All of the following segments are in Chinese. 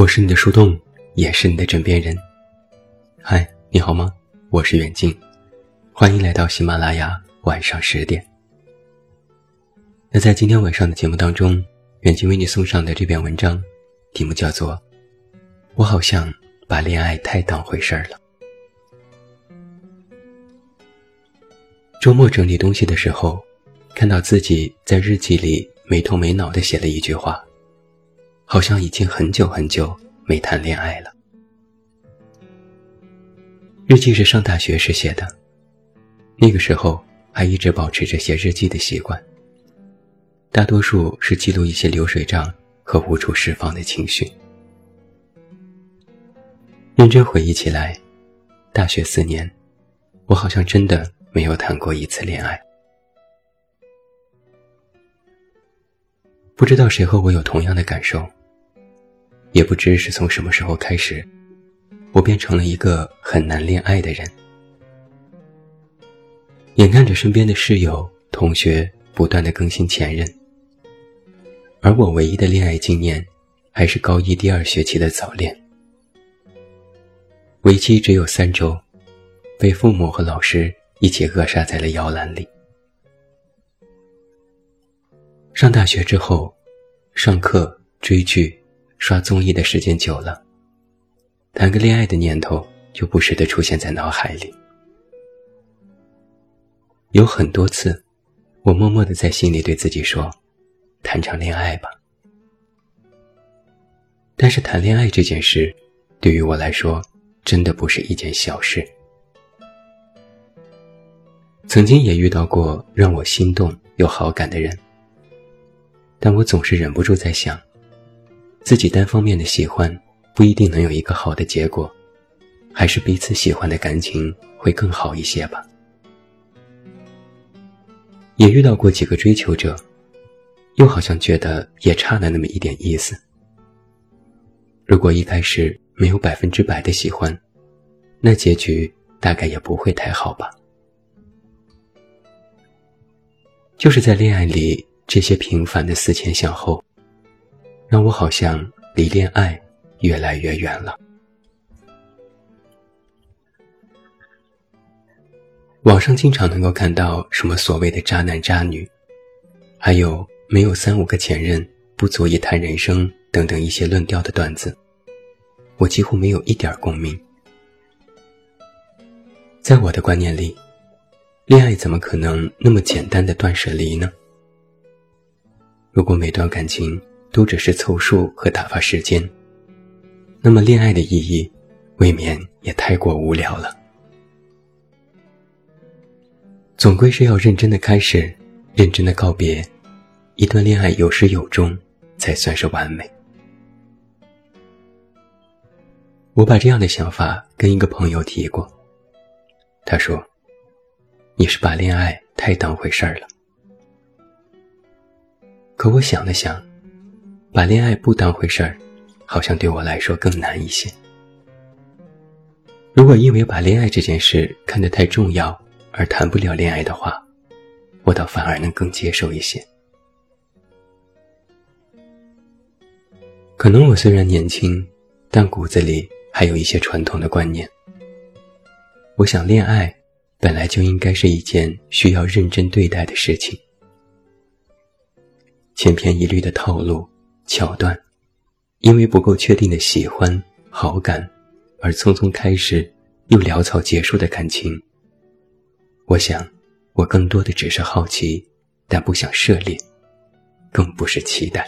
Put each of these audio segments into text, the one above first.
我是你的树洞，也是你的枕边人。嗨，你好吗？我是远近，欢迎来到喜马拉雅晚上十点。那在今天晚上的节目当中，远近为你送上的这篇文章，题目叫做《我好像把恋爱太当回事儿了》。周末整理东西的时候，看到自己在日记里没头没脑的写了一句话。好像已经很久很久没谈恋爱了。日记是上大学时写的，那个时候还一直保持着写日记的习惯。大多数是记录一些流水账和无处释放的情绪。认真回忆起来，大学四年，我好像真的没有谈过一次恋爱。不知道谁和我有同样的感受。也不知是从什么时候开始，我变成了一个很难恋爱的人。眼看着身边的室友、同学不断的更新前任，而我唯一的恋爱经验，还是高一第二学期的早恋，为期只有三周，被父母和老师一起扼杀在了摇篮里。上大学之后，上课追剧。刷综艺的时间久了，谈个恋爱的念头就不时地出现在脑海里。有很多次，我默默地在心里对自己说：“谈场恋爱吧。”但是谈恋爱这件事，对于我来说，真的不是一件小事。曾经也遇到过让我心动、有好感的人，但我总是忍不住在想。自己单方面的喜欢不一定能有一个好的结果，还是彼此喜欢的感情会更好一些吧。也遇到过几个追求者，又好像觉得也差了那么一点意思。如果一开始没有百分之百的喜欢，那结局大概也不会太好吧。就是在恋爱里这些平凡的思前想后。让我好像离恋爱越来越远了。网上经常能够看到什么所谓的渣男渣女，还有没有三五个前任不足以谈人生等等一些论调的段子，我几乎没有一点共鸣。在我的观念里，恋爱怎么可能那么简单的断舍离呢？如果每段感情，都只是凑数和打发时间，那么恋爱的意义，未免也太过无聊了。总归是要认真的开始，认真的告别，一段恋爱有始有终，才算是完美。我把这样的想法跟一个朋友提过，他说：“你是把恋爱太当回事儿了。”可我想了想。把恋爱不当回事儿，好像对我来说更难一些。如果因为把恋爱这件事看得太重要而谈不了恋爱的话，我倒反而能更接受一些。可能我虽然年轻，但骨子里还有一些传统的观念。我想，恋爱本来就应该是一件需要认真对待的事情，千篇一律的套路。桥段，因为不够确定的喜欢、好感，而匆匆开始又潦草结束的感情。我想，我更多的只是好奇，但不想涉猎，更不是期待。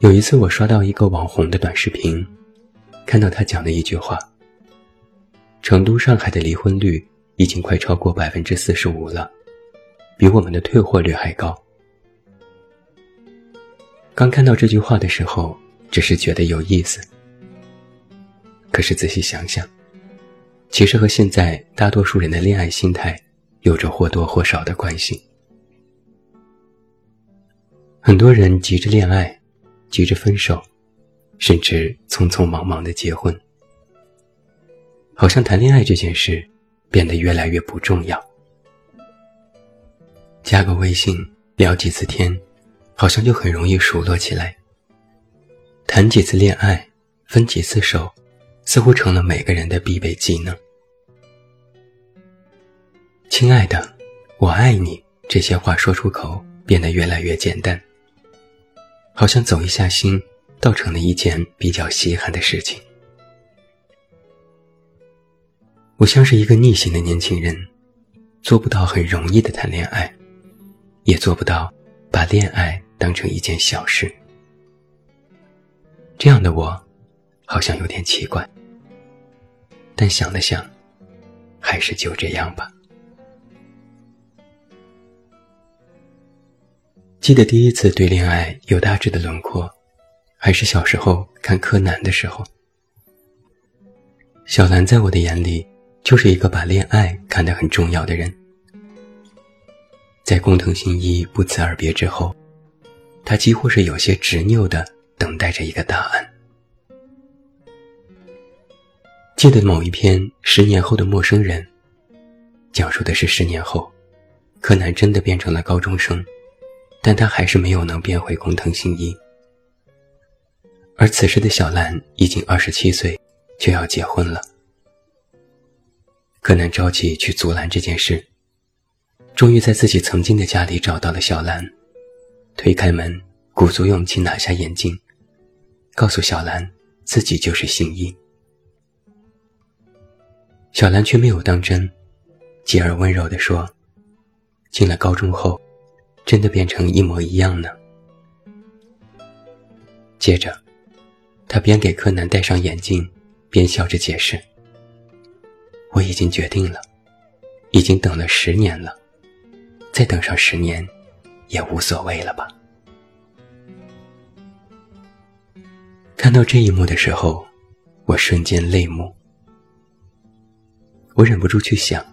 有一次，我刷到一个网红的短视频，看到他讲的一句话：成都、上海的离婚率已经快超过百分之四十五了。比我们的退货率还高。刚看到这句话的时候，只是觉得有意思。可是仔细想想，其实和现在大多数人的恋爱心态有着或多或少的关系。很多人急着恋爱，急着分手，甚至匆匆忙忙的结婚，好像谈恋爱这件事变得越来越不重要。加个微信，聊几次天，好像就很容易熟络起来。谈几次恋爱，分几次手，似乎成了每个人的必备技能。亲爱的，我爱你。这些话说出口，变得越来越简单，好像走一下心，倒成了一件比较稀罕的事情。我像是一个逆行的年轻人，做不到很容易的谈恋爱，也做不到把恋爱当成一件小事。这样的我，好像有点奇怪。但想了想，还是就这样吧。记得第一次对恋爱有大致的轮廓，还是小时候看柯南的时候。小兰在我的眼里，就是一个把恋爱看得很重要的人。在工藤新一不辞而别之后，他几乎是有些执拗的等待着一个答案。记得某一篇《十年后的陌生人》，讲述的是十年后，柯南真的变成了高中生。但他还是没有能变回工藤新一，而此时的小兰已经二十七岁，就要结婚了。柯南着急去阻拦这件事，终于在自己曾经的家里找到了小兰，推开门，鼓足勇气拿下眼镜，告诉小兰自己就是新一。小兰却没有当真，继而温柔地说：“进了高中后。”真的变成一模一样呢。接着，他边给柯南戴上眼镜，边笑着解释：“我已经决定了，已经等了十年了，再等上十年，也无所谓了吧。”看到这一幕的时候，我瞬间泪目。我忍不住去想，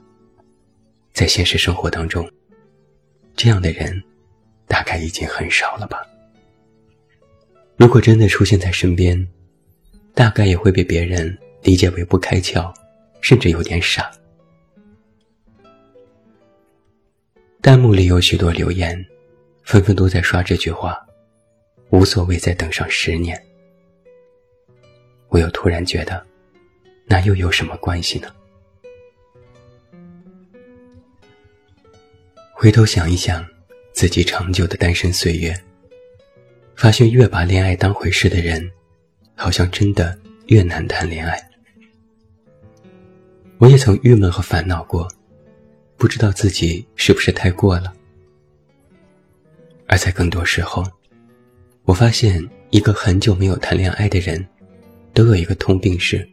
在现实生活当中。这样的人，大概已经很少了吧。如果真的出现在身边，大概也会被别人理解为不开窍，甚至有点傻。弹幕里有许多留言，纷纷都在刷这句话：“无所谓，再等上十年。”我又突然觉得，那又有什么关系呢？回头想一想，自己长久的单身岁月，发现越把恋爱当回事的人，好像真的越难谈恋爱。我也曾郁闷和烦恼过，不知道自己是不是太过了。而在更多时候，我发现一个很久没有谈恋爱的人，都有一个通病是，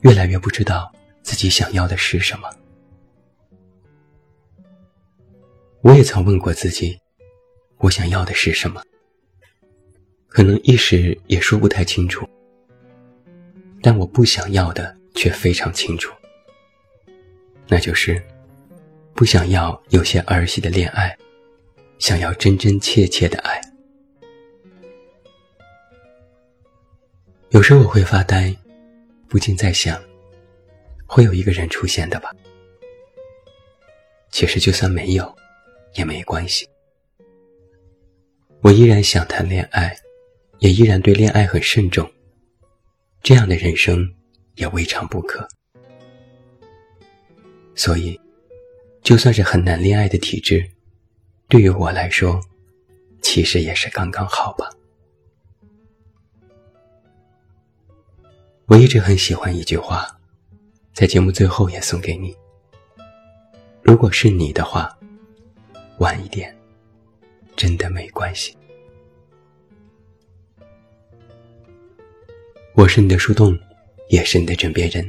越来越不知道自己想要的是什么。我也曾问过自己，我想要的是什么？可能一时也说不太清楚，但我不想要的却非常清楚，那就是不想要有些儿戏的恋爱，想要真真切切的爱。有时候我会发呆，不禁在想，会有一个人出现的吧？其实就算没有。也没关系，我依然想谈恋爱，也依然对恋爱很慎重。这样的人生也未尝不可。所以，就算是很难恋爱的体质，对于我来说，其实也是刚刚好吧。我一直很喜欢一句话，在节目最后也送给你。如果是你的话。晚一点，真的没关系。我是你的树洞，也是你的枕边人。